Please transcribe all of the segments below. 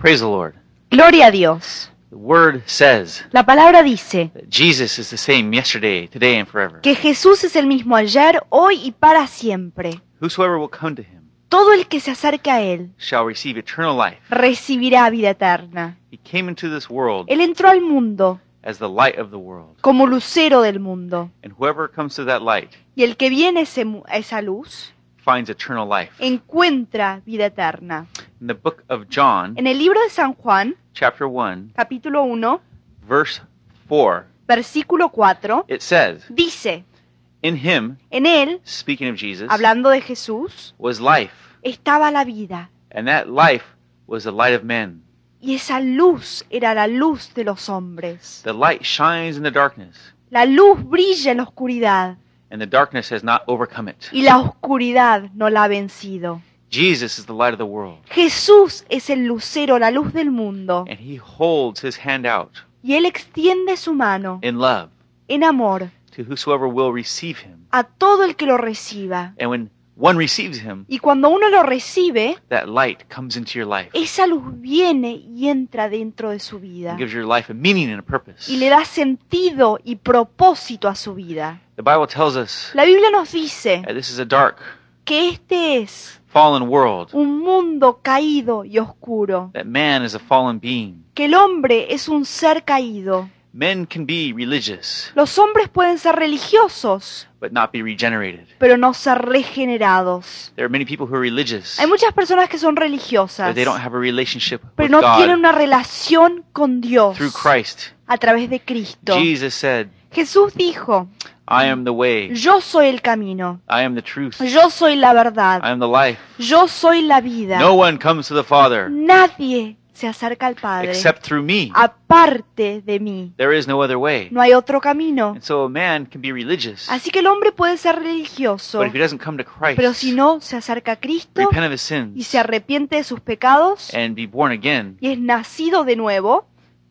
Praise the Lord. Gloria a Dios. The Word says La palabra dice that Jesus is the same yesterday, today, and forever. que Jesús es el mismo ayer, hoy y para siempre. Whosoever will come to him Todo el que se acerca a Él shall receive eternal life. recibirá vida eterna. He came into this world Él entró al mundo as the light of the world. como lucero del mundo. And whoever comes to that light Y el que viene a ese mu- a esa luz finds eternal life. encuentra vida eterna. In the book of John, En el libro de San Juan, chapter 1, capítulo 1, verse 4, versículo 4, it says, dice, In him, en Él, speaking of Jesus, hablando de Jesús, was life, estaba la vida. and that life was the light of men. Y esa luz era la luz de los hombres. The light shines in the darkness, La luz brilla en la oscuridad and the darkness has not overcome it. y la oscuridad no la ha vencido. Jesus is the light of the world, Jesús es el lucero, la luz del mundo, and he holds his hand out y Él extiende su mano in love en amor to whosoever will receive him. a todo el que lo reciba. And when one receives him, Y cuando uno lo recibe, that light comes into your life esa luz viene y entra dentro de su vida gives your life a meaning and a purpose. y le da sentido y propósito a su vida. The Bible tells us La Biblia nos dice this is a dark, que este es fallen world, un mundo caído y oscuro, that man is a fallen being. que el hombre es un ser caído. Men can be religious, Los hombres pueden ser religiosos, but not be regenerated. pero no ser regenerados. There are many people who are religious, Hay muchas personas que son religiosas, but they don't have a relationship with pero no tienen God una relación con Dios through Christ. a través de Cristo. Jesus said, Jesús dijo, I am the way, yo soy el camino, I am the truth, yo soy la verdad, I am the life. yo soy la vida. No one comes to the Father Nadie se acerca al Padre except through me. aparte de mí. There is no other way. No hay otro camino. And so a man can be religious, Así que el hombre puede ser religioso, but if he doesn't come to Christ, pero si no se acerca a Cristo repent of his y sins, se arrepiente de sus pecados and be born again, y es nacido de nuevo,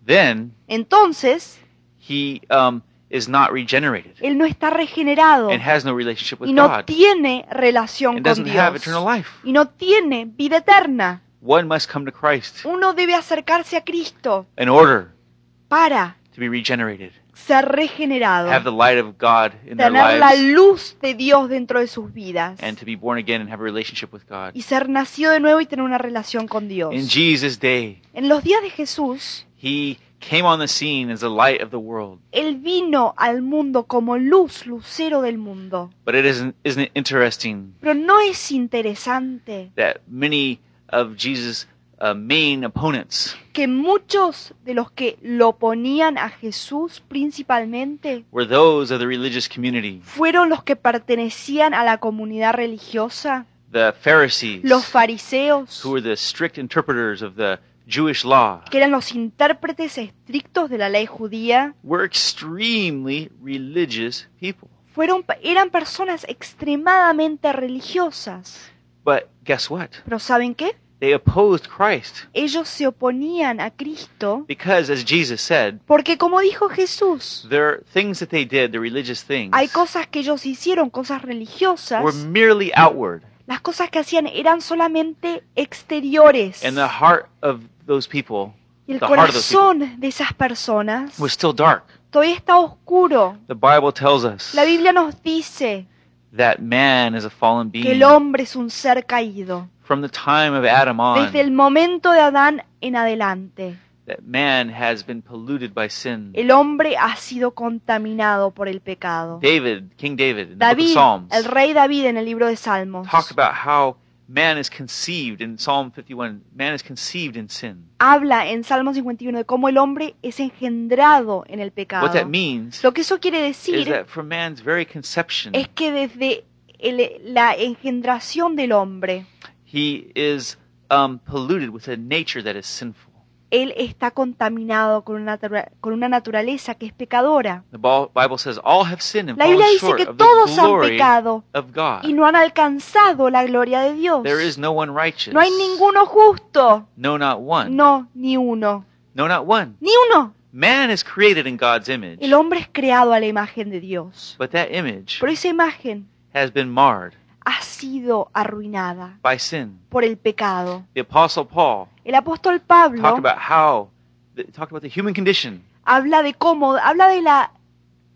then entonces he um, is not regenerated él no está regenerado and has no relationship with y no God tiene relación and con doesn't have Dios eternal life. y no tiene vida eterna. One must come to Christ Uno debe acercarse a Cristo in order para to be regenerated, ser regenerado, have the light of God in their tener la lives, luz de Dios dentro de sus vidas and to be born again and have a relationship with God. y ser nacido de nuevo y tener una relación con Dios. In Jesus' day, En los días de Jesús, he came on the scene as the light of the world. Él vino al mundo como luz, lucero del mundo. But it isn't, isn't it interesting Pero no es interesante that many of Jesus' uh, main opponents que muchos de los que lo ponían a Jesús principalmente were those of the religious community, fueron los que pertenecían a la comunidad religiosa, the Pharisees, los fariseos, who were the strict interpreters of the Jewish law, que eran los intérpretes estrictos de la ley judía, were extremely religious people. fueron, eran personas extremadamente religiosas. But guess what? Pero ¿saben qué? They opposed Christ Ellos se oponían a Cristo because, as Jesus said, porque como dijo Jesús, there things that they did, the religious things, hay cosas que ellos hicieron, cosas religiosas, were merely outward, las cosas que hacían eran solamente exteriores. and the heart of those people, Y el the heart of those people, corazón de esas personas was still dark. todavía está oscuro. The Bible tells us La Biblia nos dice that man is a fallen que el being hombre es un ser caído. from the time of Adam on. Desde el momento de Adán en adelante, That man has been polluted by sin. el hombre ha sido contaminado por el pecado. David, King David, in the book of Psalms, el rey David en el libro de Salmos, talked about how man is conceived in Psalm 51. Man is conceived in sin. habla en Salmo 51 de cómo el hombre es engendrado en el pecado. What that means Lo que eso quiere is decir that from man's very conception, es que desde el- la engendración del hombre, he is um, polluted with a nature that is sinful. Él está contaminado con una, con una naturaleza que es pecadora. The Ba- Bible says all have sinned and La Biblia dice que todos han pecado y no han alcanzado la gloria de Dios. There is no one righteous. No hay ninguno justo. No. No, ni uno. No, not one. Ni uno. Man is created in God's image, El hombre es creado a la imagen de Dios. but that image Pero esa imagen has been marred. Ha sido arruinada by sin. por el pecado. The Apostle Paul El apóstol talked Pablo about how, talked about the human condition, habla de cómo, habla de la,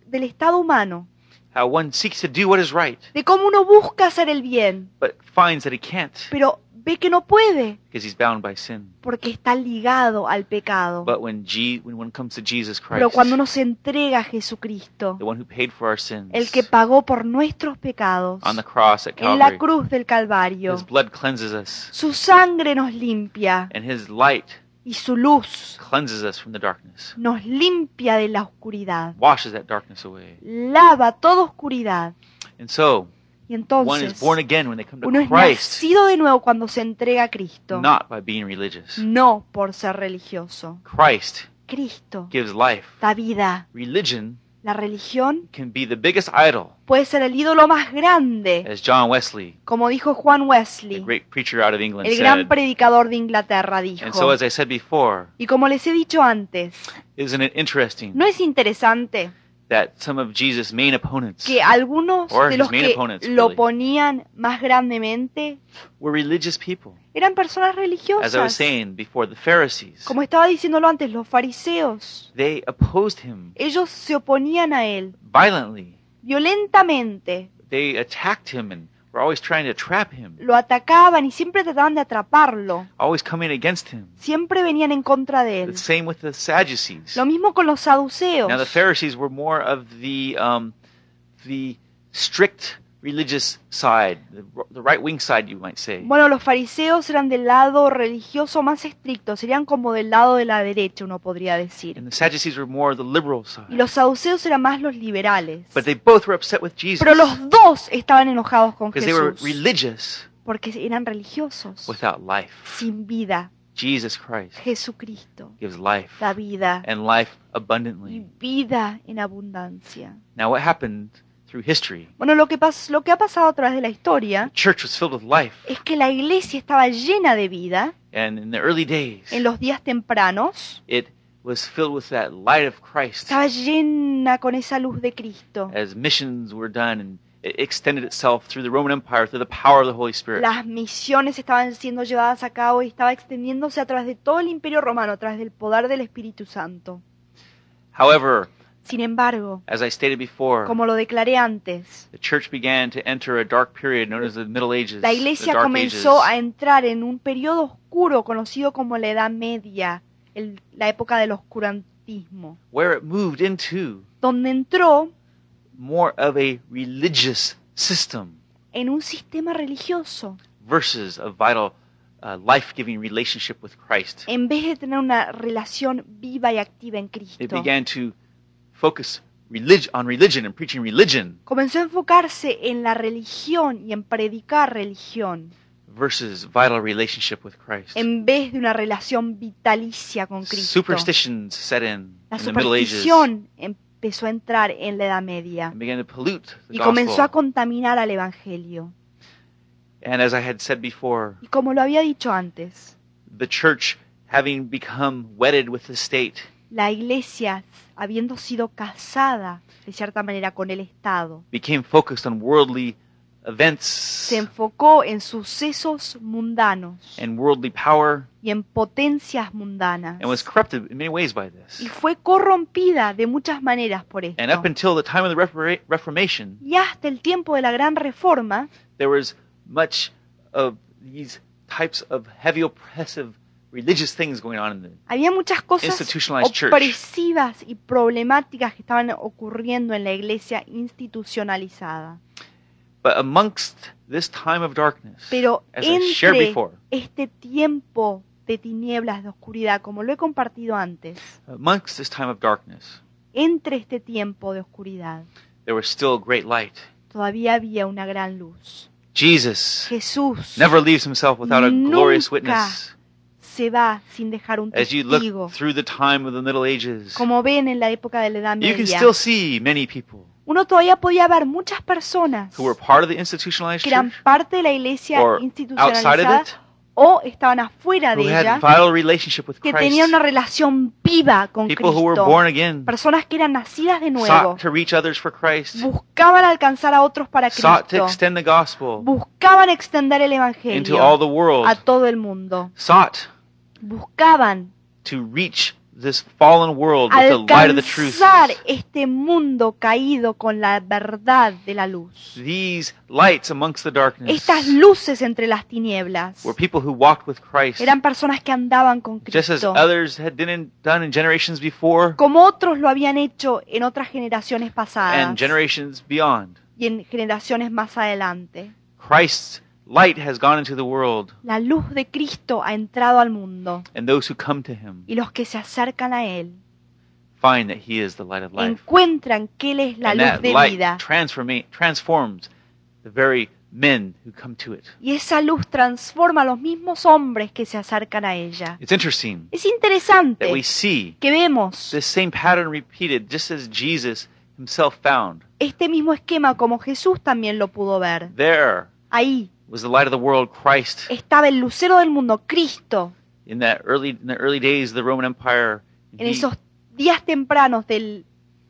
del estado humano, how one seeks to do what is right, de cómo uno busca hacer el bien, but finds that he can't pero ve que no puede because he's bound by sin. porque está ligado al pecado. But when, when one comes to Jesus Pero Christ, cuando uno se entrega a Jesucristo, the one who paid for our sins el que pagó por nuestros pecados on the cross at en la Calvary, cruz del Calvario, his blood cleanses us, su sangre nos limpia and his light y su luz cleanses us from the darkness, nos limpia de la oscuridad, washes that darkness away. lava toda oscuridad. And so, Y one is entonces born again when they come to uno es Christ, nacido de nuevo cuando se entrega a Cristo, not by being religious. no por ser religioso. Christ Cristo gives life. da vida. Religion La religión can be the biggest idol, puede ser el ídolo más grande, as John Wesley, como dijo Juan the Wesley, great preacher out of England, el gran said. predicador de Inglaterra, dijo. And so, as I said before, Y como les he dicho antes, isn't it interesting ¿no es interesante that some of Jesus' main opponents que algunos Or de los que opponents, lo really. ponían más grandemente were religious people? eran personas As I was religiosas? saying before, the Pharisees, Como estaba diciéndolo antes, los fariseos, they opposed him ellos se oponían a él violently. violentamente, They attacked him and were always trying to trap him, lo atacaban y siempre trataban de atraparlo, always coming against him. siempre venían en contra de él. The same with the Sadducees. Lo mismo con los saduceos. Now the Pharisees were more of the um, the strict religious side, the, right wing side, you might say. Bueno, los fariseos eran del lado religioso más estricto, serían como del lado de la derecha, uno podría decir. And the Sadducees were more the liberal side. Y los saduceos eran más los liberales. But they both were upset with Jesus Pero los dos estaban enojados con because they were Jesús religious porque eran religiosos, without life. sin vida. Jesus Christ Jesucristo gives life da vida and life y abundantly. vida en abundancia. Now, what happened through history? Bueno, lo que, pas- lo que ha pasado a través de la historia The church was filled with life, es que la iglesia estaba llena de vida and in the early days, en los días tempranos, it was filled with that light of Christ estaba llena con esa luz de Cristo. as missions were done and it extended itself through the Roman Empire through the power of the Holy Spirit. Las misiones estaban siendo llevadas a cabo y estaba extendiéndose a través de todo el imperio romano, a través del poder del Espíritu Santo. However, Sin embargo, as I stated before, como lo declaré antes, the church began to enter a dark period known as the Middle Ages. la iglesia comenzó Ages. a entrar en un periodo oscuro conocido como la Edad Media, el- la época del oscurantismo, where it moved into donde entró more of a religious system en un sistema religioso, versus a vital, uh, life-giving relationship with Christ. en vez de tener una relación viva y activa en Cristo. began to focus relig- on religion and preaching religion Comenzó a enfocarse en la religión y en predicar religión, versus vital relationship with Christ. en vez de una relación vitalicia con Cristo. Superstitions set in La in the Middle Ages superstición empezó a entrar en la Edad Media and began to pollute the y comenzó a contaminar al Evangelio. And as I had said before, Y como lo había dicho antes, the church having become wedded with the state la iglesia, habiendo sido casada de cierta manera con el Estado, became focused on worldly events se enfocó en sucesos mundanos and worldly power y en potencias mundanas and was corrupted in many ways by y this. fue corrompida de muchas maneras por esto. And up until the time of the Reformation, Y hasta el tiempo de la Gran Reforma, there was much of these types of heavy oppressive religious things going on in the había muchas cosas church. opresivas y problemáticas que estaban ocurriendo en la iglesia institucionalizada. but amongst this time of darkness Pero as I shared entre before este tiempo de tinieblas, de oscuridad, como lo he compartido antes, amongst this time of darkness entre este tiempo de oscuridad, there was still great light todavía había una gran luz. jesus Jesús never leaves himself without a glorious witness se va sin dejar un as you testigo. look through the time of the middle ages Como ven en la época de la Edad you can Media, still see many people uno todavía podía ver muchas personas who were part of the institutionalized que eran church parte de la iglesia or outside of institucionalizada it o estaban afuera de had ella, vital relationship with que Christ, tenían una relación viva con people who were Cristo, born again, personas que eran nacidas de nuevo, buscaban alcanzar a otros para Cristo, buscaban extender el into all Evangelio the world, a todo el mundo, buscaban to reach this fallen world with the light of the truth. este mundo caído con la verdad de la luz. These lights amongst the darkness Estas luces entre las tinieblas were people who walked with Christ, eran personas que andaban con just as Cristo, others had done in, generations before como otros lo habían hecho en otras generaciones pasadas and generations beyond. y en generaciones más adelante. Christ's light has gone into the world, La luz de Cristo ha entrado al mundo and those who come to him y los que se acercan a Él find that he is the light of life. encuentran que Él es la and luz that de light vida. transforma- transforms the very men who come to it. Y esa luz transforma a los mismos hombres que se acercan a ella. It's interesting Es interesante that we see que vemos this same pattern repeated just as Jesus himself found. este mismo esquema como Jesús también lo pudo ver. There Ahí was the light of the world, Christ, estaba el lucero del mundo, Cristo, in that early in the early days of the Roman Empire. en He- esos días tempranos del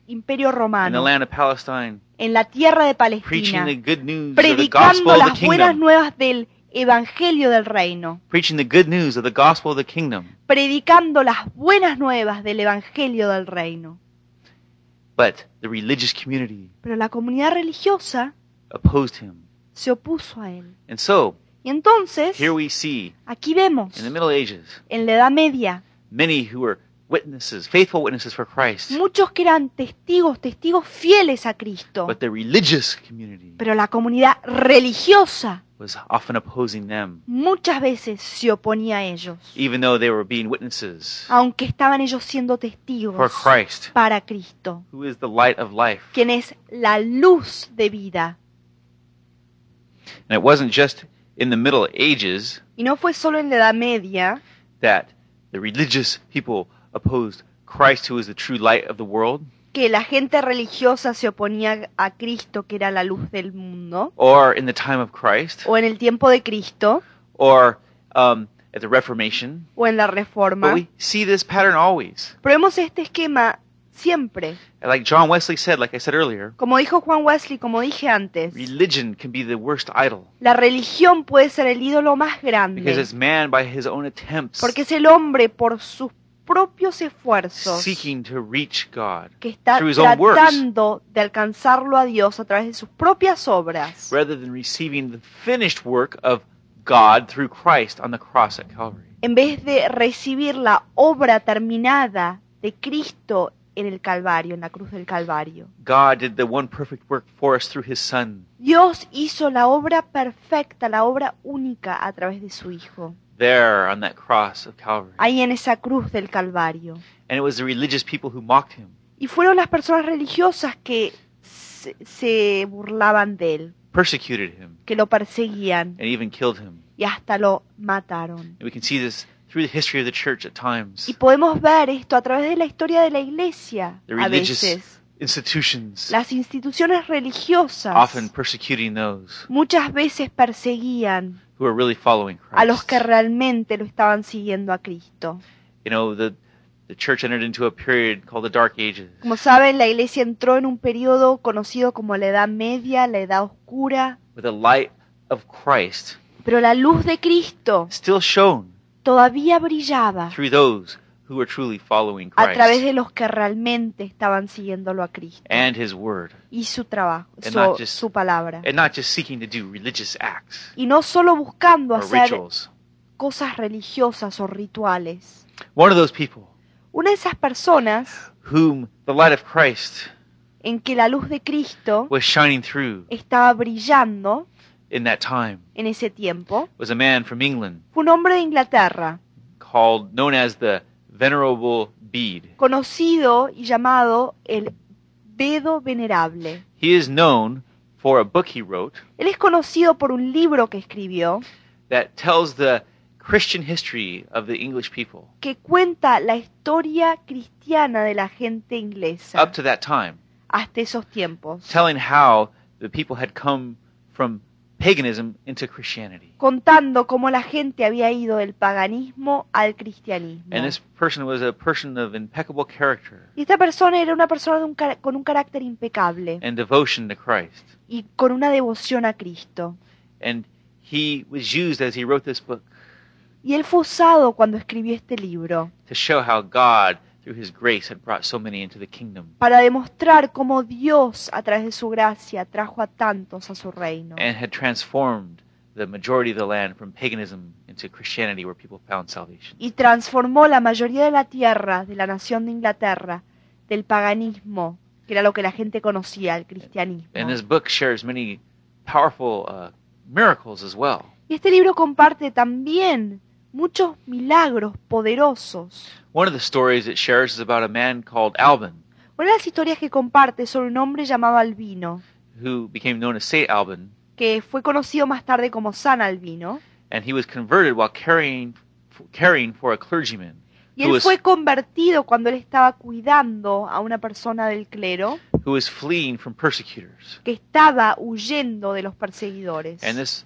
Imperio in the Romano, land of Palestine, en la tierra de preaching Palestina, the good news of the predicando of the las buenas kingdom, nuevas del Evangelio del Reino, preaching the good news of the gospel of the kingdom. predicando las buenas nuevas del Evangelio del Reino. But the religious community Pero la comunidad religiosa opposed him. Se opuso a él. And so, Y entonces, here we see aquí vemos, in the Middle Ages en la Edad Media, many who were witnesses, faithful witnesses for Christ, muchos que eran testigos, testigos fieles a Cristo, but the religious community pero la comunidad religiosa was often opposing them, muchas veces se oponía a ellos, even though they were being witnesses aunque estaban ellos siendo for testigos Christ, para Cristo, who is the light of life. quien es la luz de vida. And it wasn't just in the Middle Ages Y no fue solo en la Edad Media that the religious people opposed Christ, who is the true light of the world, que la gente religiosa se oponía a Cristo, que era la luz del mundo, or in the time of Christ, o en el tiempo de Cristo, or um, at the Reformation. o en la But Reforma. we see this pattern always. Pero vemos este esquema siempre. Like John Wesley said, like I said earlier, Como dijo Juan Wesley, como dije antes, religion can be the worst idol la religión puede ser el ídolo más because grande, it's man by his own attempts porque es el hombre por sus propios esfuerzos seeking to reach God que está through his own works tratando de alcanzarlo a Dios a través de sus propias obras, rather than receiving the finished work of God through Christ on the cross at Calvary. en vez de recibir la obra terminada de Cristo en el Calvario, en la cruz del Calvario. God did the one perfect work for us through his Son Dios hizo la obra perfecta, la obra única a través de su Hijo, there on that cross of Calvary. ahí en esa cruz del Calvario. And it was the religious people who mocked him, Y fueron las personas religiosas que se, se burlaban de él, persecuted him, que lo perseguían and even killed him. y hasta lo mataron. And we can see this through the history of the church at times. Y podemos ver esto a través de la historia de la iglesia The a religious veces. institutions Las instituciones religiosas often persecuting those muchas veces perseguían who are really following a los que Christ. realmente lo estaban siguiendo a Cristo. You know, the the church entered into a period called the Dark Ages. Como saben, la iglesia entró en un periodo conocido como la Edad Media, la Edad Oscura, where the light of Christ pero la luz de Cristo still shone todavía brillaba through those who were truly following a través Christ de los que realmente estaban siguiéndolo a Cristo and His Word, y su trabajo, And su, not just- su palabra. and not just seeking to do religious acts Y no solo buscando or hacer rituals. cosas religiosas o rituales. One of those people Una de esas personas whom the light of Christ en que la luz de Cristo was shining through estaba brillando in that time en ese tiempo was a man from England fue un hombre de Inglaterra, called known as the Venerable Bede. conocido y llamado el Bedo Venerable. He is known for a book he wrote Él es conocido por un libro que escribió that tells the Christian history of the English people que cuenta la historia cristiana de la gente inglesa up to that time, hasta esos tiempos, telling how the people had come from paganism into Christianity. contando cómo la gente había ido del paganismo al cristianismo. And this person was a person of impeccable character Y esta persona era una persona de un cara- con un carácter impecable and devotion to Christ. y con una devoción a Cristo. And he was used as he wrote this book Y él fue usado cuando escribió este libro to show how God, through his grace, had brought so many into the kingdom para demostrar cómo Dios, a través de su gracia, trajo a tantos a su reino and had transformed the majority of the land from paganism into Christianity where people found salvation. y transformó la mayoría de la tierra de la nación de Inglaterra del paganismo, que era lo que la gente conocía, el cristianismo. And this book shares many powerful uh, miracles as well. Y este libro comparte también muchos milagros poderosos. One of the stories it shares is about a man called Alban, Una de las historias que comparte sobre un hombre llamado Albino, who became known as Saint Alban, que fue conocido más tarde como San Albino, and he was converted while carrying caring for a clergyman y él fue convertido cuando él estaba cuidando a una persona del clero who was fleeing from persecutors. que estaba huyendo de los perseguidores. And this,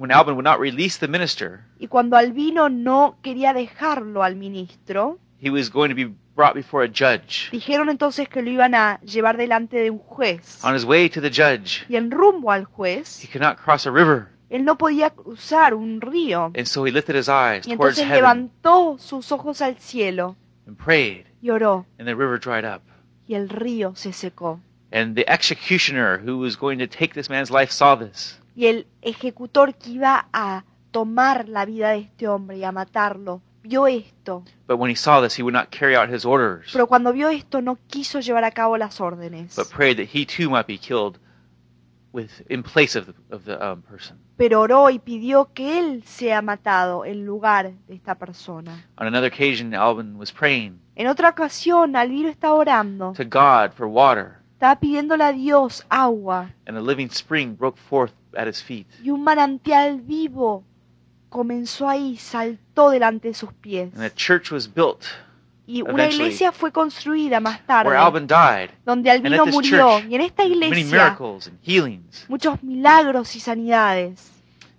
when Alban would not release the minister, Y cuando Albino no quería dejarlo al ministro, he was going to be brought before a judge. dijeron entonces que lo iban a llevar delante de un juez. On his way to the judge, Y en rumbo al juez, he could not cross a river, él no podía cruzar un río. and so he lifted his eyes Y towards entonces heaven levantó sus ojos al cielo and prayed, y oró, and the river dried up. y el río se secó. And the executioner who was going to take this man's life saw this. Y el ejecutor que iba a tomar la vida de este hombre y a matarlo, vio esto. But when he saw this, he would not carry out his orders, Pero cuando vio esto no quiso llevar a cabo las órdenes, but prayed that he too might be killed with in place of the, of the um, person. pero oró y pidió que él sea matado en lugar de esta persona. On another occasion, Alvin was praying En otra ocasión, Albino estaba orando, to God for water, estaba pidiéndole a Dios agua and a living spring broke forth at his feet. y un manantial vivo comenzó ahí, saltó delante de sus pies. And a church was built Y una iglesia fue construida más where tarde, died. donde Albino murió. church, Y en esta many iglesia, miracles and healings, muchos milagros y sanidades.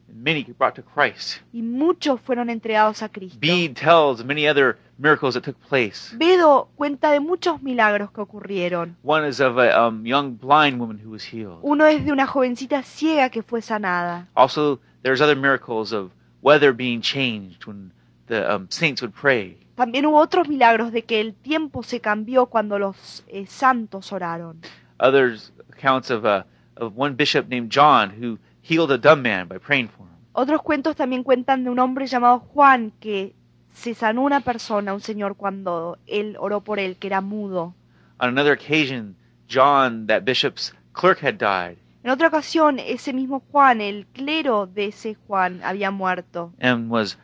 and many brought to Christ. Y muchos fueron entregados a Cristo. Bede tells many other miracles that took place. Bedo cuenta de muchos milagros que ocurrieron. One is of a um, young blind woman who was healed. Uno es de una jovencita ciega que fue sanada. Also, there's other miracles of weather being changed when the um, saints would pray. También hubo otros milagros de que el tiempo se cambió cuando los eh, santos oraron. Others accounts of a of one bishop named John who healed a dumb man by praying for him. Otros cuentos también cuentan de un hombre llamado Juan que se sanó una persona, un señor, cuando él oró por él, que era mudo. On another occasion, John, that bishop's clerk, had died En otra ocasión, ese mismo Juan, el clero de ese Juan, había muerto and was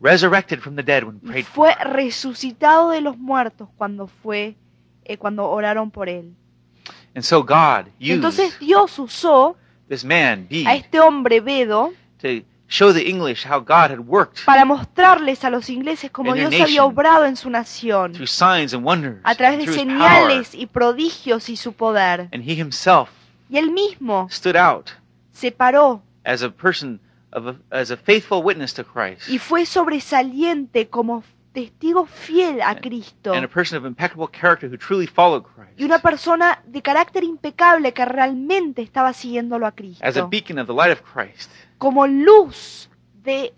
resurrected from the dead when prayed for. fue resucitado de los muertos cuando fue eh, cuando oraron por él. And so God used Entonces Dios usó this man, a Bede, este hombre Bedo to show the English how God had worked para mostrarles a los ingleses cómo Dios había obrado en su nación through signs and wonders, a través de his power. señales y prodigios y su poder. And he himself Y él mismo stood out se paró as a person of a, as a faithful witness to Christ y fue sobresaliente como testigo fiel a Cristo and a person of impeccable character who truly followed Christ y una persona de carácter impecable que realmente estaba siguiéndolo a as a Cristo beacon of the light of Christ como luz de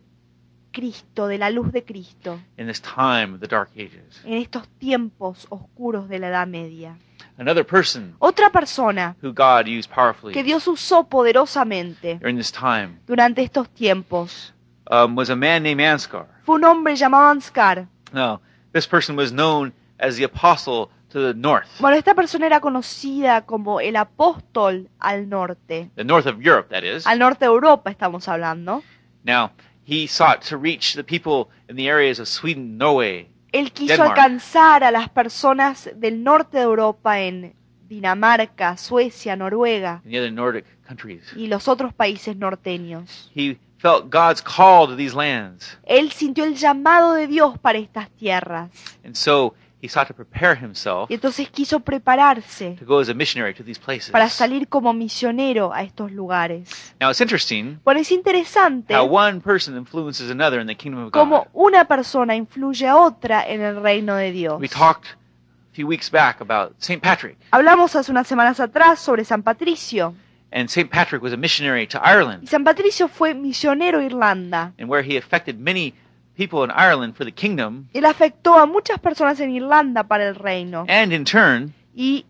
Cristo, de la luz de Cristo in this time of the dark ages. en estos tiempos oscuros de la Edad Media. Another person Otra persona who God used powerfully que Dios usó poderosamente during this time durante estos tiempos um, was a man named Anskar. fue un hombre llamado Ansgar. Now, this person was known as the apostle to the north, Bueno, esta persona era conocida como el apóstol al norte. the north of Europe, that is. Al norte de Europa estamos hablando. Now, he sought to reach the people in the areas of Sweden, Norway, Él quiso Denmark. alcanzar a las personas del norte de Europa en Dinamarca, Suecia, Noruega and the other Nordic countries. y los otros países norteños. He felt God's call to these lands, Él sintió el llamado de Dios para estas tierras. and so he sought to prepare himself Y entonces quiso prepararse to go as a missionary to these places. para salir como misionero a estos lugares. Now it's interesting Bueno, es interesante how one person influences another in the kingdom of cómo God. una persona influye a otra en el reino de Dios. We talked a few weeks back about St. Patrick, Hablamos hace unas semanas atrás sobre San Patricio. And St. Patrick was a missionary to Ireland, Y San Patricio fue misionero a Irlanda. and where he affected many people in Ireland for the kingdom, Él afectó a muchas personas en Irlanda para el reino. and in turn, Y,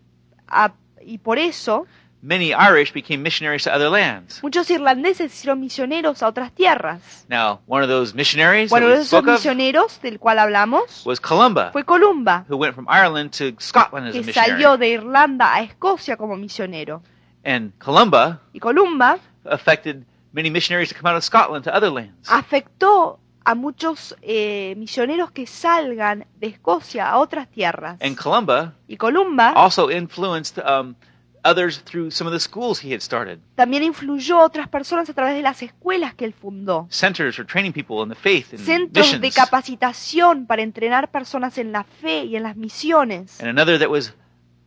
a- y por eso many Irish became missionaries to other lands. muchos irlandeses se hicieron misioneros a otras tierras. Now, one of those missionaries Bueno, that uno we de esos spoke of misioneros del cual hablamos was Columba, fue Columba, who went from Ireland to Scotland as a que salió missionary. de Irlanda a Escocia como misionero. And Columba Y Columba affected many missionaries to come out of Scotland to other lands. afectó a muchos eh, misioneros que salgan de Escocia a otras tierras. And Columba Y Columba also influenced um, others through some of the schools he had started, también influyó otras personas a través de las escuelas que él fundó. centers for training people in the faith and Centros de capacitación para entrenar personas en la fe y en las misiones. And another that was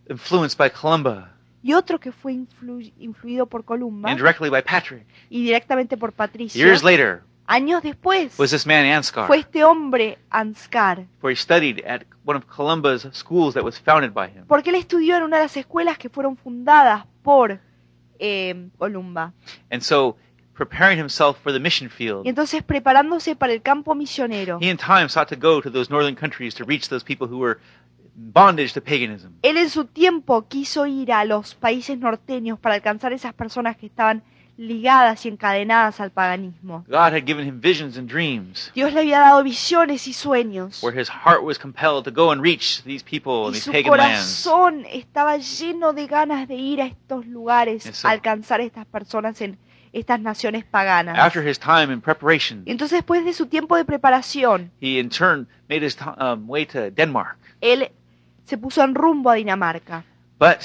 influenced by Columba Y otro que fue influ- influido por Columba and directly by Patrick. y directamente por Patricio. Years later Años después was this man Ansgar, fue este hombre Ansgar, where he studied at one of Columba's schools that was founded by him. porque él estudió en una de las escuelas que fueron fundadas por eh, Columba. And so, preparing himself for the mission field, Y entonces preparándose para el campo misionero, he in time sought to go to those northern countries to reach those people who were bondage to paganism. él en su tiempo quiso ir a los países norteños para alcanzar esas personas que estaban ligadas y encadenadas al paganismo. God had given him visions and dreams Dios le había dado visiones y sueños. where his heart was compelled to go and reach these people in Y these su pagan lands. corazón estaba lleno de ganas de ir a estos lugares, Eso. a alcanzar a estas personas en estas naciones paganas. After his time in preparation, entonces después de su tiempo de preparación, he in turn made his um, way to Denmark. él se puso en rumbo a Dinamarca. But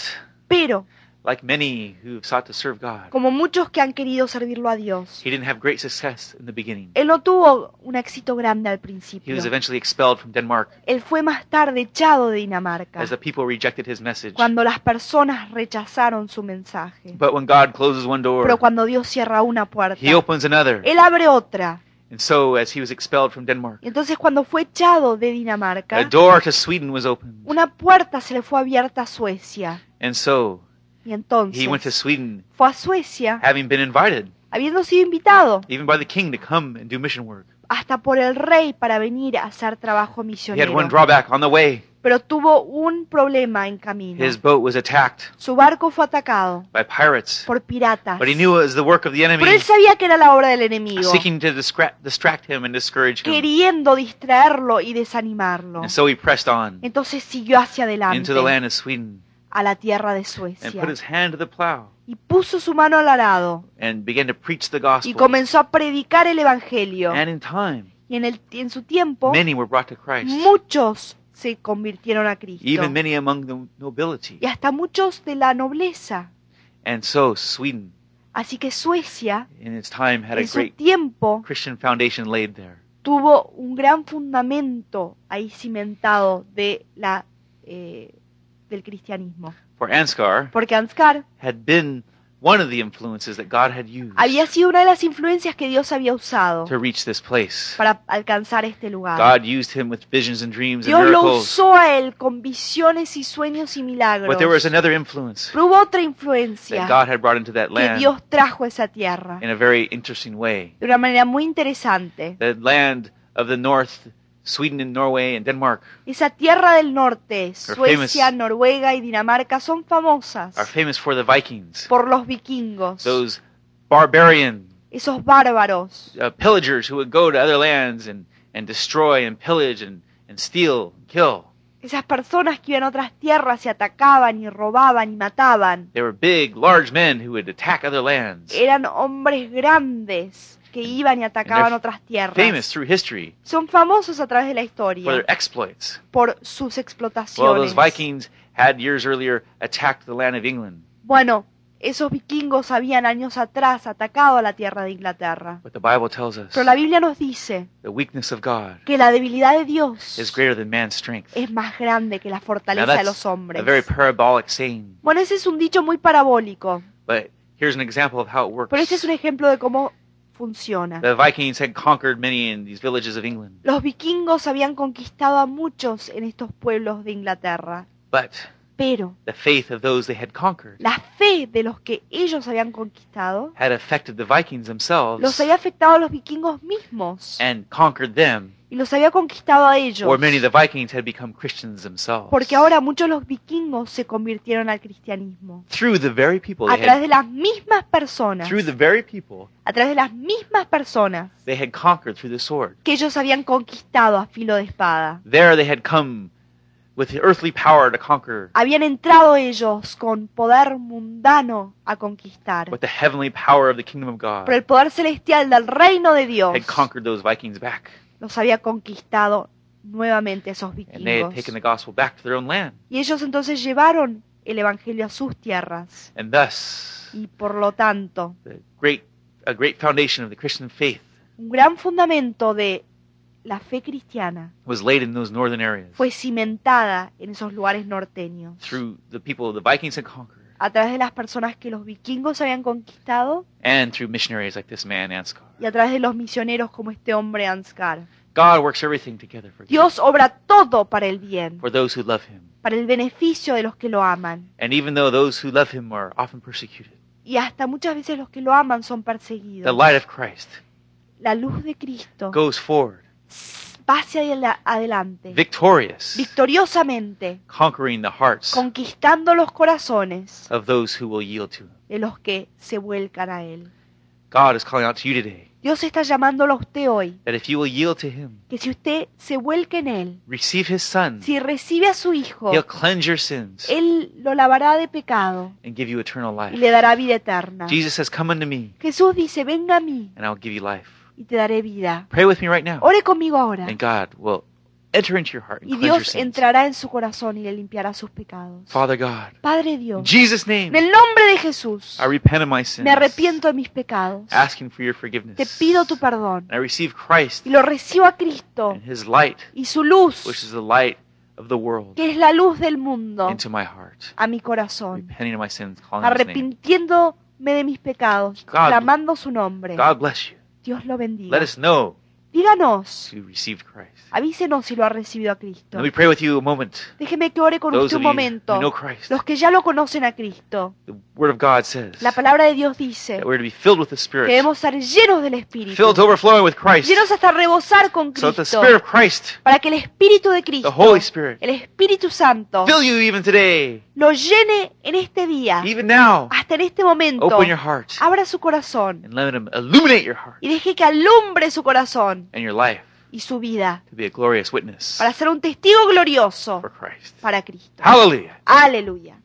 Pero, like many who have sought to serve God, como muchos que han querido servirlo a Dios, he didn't have great success in the beginning. él no tuvo un éxito grande al He principio. was eventually expelled from Denmark Él fue más tarde echado de Dinamarca, as the people rejected his message. cuando las personas rechazaron su mensaje. But when God closes one door, Pero cuando Dios cierra una puerta, he opens another. Él abre otra. And so, as he was expelled from Denmark, entonces cuando fue echado de a Dinamarca, door to Sweden was opened. una puerta se le fue abierta a Suecia. And so, Y he went to entonces Sweden fue a Suecia, having been invited, habiendo sido invitado even by the king, to come and do mission work. hasta por el rey para venir a hacer trabajo He had one misionero. drawback on the way. Pero tuvo un problema en camino. His boat was attacked Su barco fue atacado by pirates. por piratas. But he knew it was the work of the Pero él enemy, sabía que era la obra del enemigo, seeking to distra- distract him and discourage him. queriendo distraerlo y desanimarlo. And so he pressed on Entonces siguió hacia adelante into the land of Sweden a la tierra de and Suecia put his hand to the plow y puso su mano al arado and began to preach the y gospel. comenzó a predicar el evangelio. And in time, Y en, el, en su tiempo, many were brought to Christ, muchos se convirtieron a Cristo. even many among the nobility. Y hasta muchos de la nobleza. And so Sweden, Así que Suecia, in its time, had a en su great tiempo, Christian foundation laid there. tuvo un gran fundamento ahí cimentado de la, eh, del cristianismo. For Ansgar Porque Ansgar had been one of the influences that God had used había sido una de las influencias que Dios había usado to reach this place. para alcanzar este lugar. God used him with visions and dreams and Dios lo miracles. usó a él con visiones y sueños y milagros. But there was another influence Pero hubo otra that influencia God had brought into that que land Dios trajo a esa tierra in a very interesting way. de una manera muy interesante. The land of the north, Sweden and Norway and Denmark, Esa tierra del norte, Suecia, famous. Noruega y Dinamarca, son famosas are famous for the Vikings, por los vikingos, those barbarian esos bárbaros, uh, pillagers who would go to other lands and, and destroy and pillage and, and steal and kill. esas personas que iban a otras tierras y atacaban y robaban y mataban. They were big, large men who would attack other lands. Eran hombres grandes que iban y atacaban otras tierras. Famous through history Son famosos a través de la for historia their exploits. por sus Well, explotaciones. those Vikings had years earlier attacked the land of England. Bueno, Esos vikingos habían años atrás atacado a la tierra de Inglaterra. But the Bible tells us Pero la Biblia nos dice the weakness of God que la debilidad de Dios is greater than man's strength. es más grande que la Now fortaleza de that's los hombres. a very parabolic saying, Bueno, ese es un dicho muy parabólico, but here's an example of how it works. pero este es un ejemplo de cómo funciona. The Vikings had conquered many in these villages of England, Los vikingos habían conquistado a muchos en estos pueblos de Inglaterra, but pero the faith of those they had conquered la fe de los que ellos habían conquistado had affected the Vikings themselves los había afectado a los vikingos mismos. and conquered them, y los había conquistado a ellos. or many of the Vikings had become Christians themselves. Porque ahora muchos los vikingos se convirtieron al cristianismo. Through the very people A través de las mismas personas, through the very people a través de las mismas personas they had conquered through the sword. que ellos habían conquistado a filo de espada. There they had come with the earthly power to conquer, Habían entrado ellos con poder mundano a conquistar. with the heavenly power of the kingdom of God, Pero el poder celestial del reino de Dios had conquered those Vikings back, los había conquistado nuevamente esos vikingos. Y ellos entonces llevaron el evangelio a sus tierras. And thus, Y por lo tanto, the great, a great foundation of the Christian faith un gran fundamento de la fe cristiana was laid in those northern areas fue cimentada en esos lugares norteños through the people the Vikings had conquered, a través de las personas que los vikingos habían conquistado and through missionaries like this man Ansgar. y a través de los misioneros como este hombre Ansgar. God works everything together for Dios obra todo para el bien, for those who love Him. para el beneficio de los que lo aman. And even though those who love Him are often persecuted, Y hasta muchas veces los que lo aman son the perseguidos. light of Christ La luz de Cristo goes forward, va hacia adelante, victorious, victoriosamente, conquering the hearts conquistando los corazones of those who will yield to Him. de los que se vuelcan a Él. God is calling out to you today Dios está llamándolo a usted hoy, that if you will yield to Him, que si usted se vuelca en Él, receive His Son, si recibe a su Hijo, He'll cleanse your sins Él lo lavará de pecado and give you eternal y life. le dará vida eterna. Jesus says, Come unto me, Jesús dice, venga a mí and I'll give you life. Y te daré vida. Pray with me right now, Ore conmigo ahora. and God will enter into your heart and Y your Dios entrará en su corazón y le limpiará sus pecados. Father God, Padre in Dios, Jesus' en name, el nombre de Jesús, I repent of my sins, me arrepiento de mis pecados. asking for your Te forgiveness. pido tu perdón. I receive Christ Y lo recibo a Cristo and His light, y su luz, which is the light of the world, que es la luz del mundo, into my heart. a mi corazón. Repenting of my sins, calling on His name. Arrepintiéndome de mis pecados, God- clamando su nombre. God bless you. Dios lo bendiga. Díganos, avísenos si lo ha recibido a Cristo. Let me pray with you a moment. Déjeme que ore con usted un momento. Los que ya lo conocen a Cristo. the Word of God says La palabra de Dios dice that we're to be filled with the que Spirit, debemos estar llenos del Espíritu. filled to overflowing with Christ, Llenos hasta rebosar con so that the Cristo. Spirit of Christ, Para que el Espíritu de the Cristo, Holy Spirit, el Espíritu Santo, lo llene en este día, hasta en este momento. Open your heart Abra su corazón and let Him illuminate your heart y deje que alumbre su corazón and your life y su vida to be a glorious witness para ser un testigo glorioso for Christ. para Cristo. Hallelujah. Aleluya.